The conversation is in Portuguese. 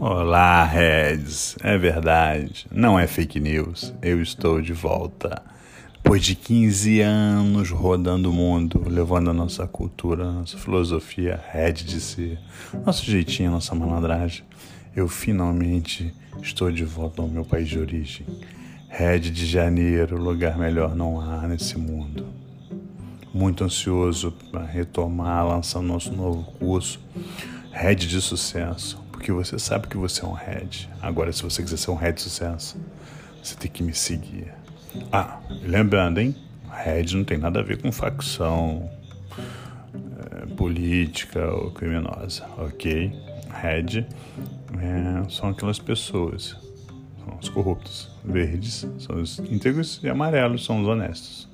Olá, Reds. É verdade, não é fake news. Eu estou de volta. Depois de 15 anos rodando o mundo, levando a nossa cultura, a nossa filosofia, Red de ser, nosso jeitinho, nossa malandragem, eu finalmente estou de volta ao meu país de origem. Red de Janeiro, lugar melhor não há nesse mundo. Muito ansioso para retomar, lançar nosso novo curso, Red de Sucesso porque você sabe que você é um head. Agora, se você quiser ser um head de sucesso, você tem que me seguir. Ah, lembrando, hein? Head não tem nada a ver com facção é, política ou criminosa, ok? Head é, são aquelas pessoas, são os corruptos. Verdes são os íntegros e amarelos são os honestos.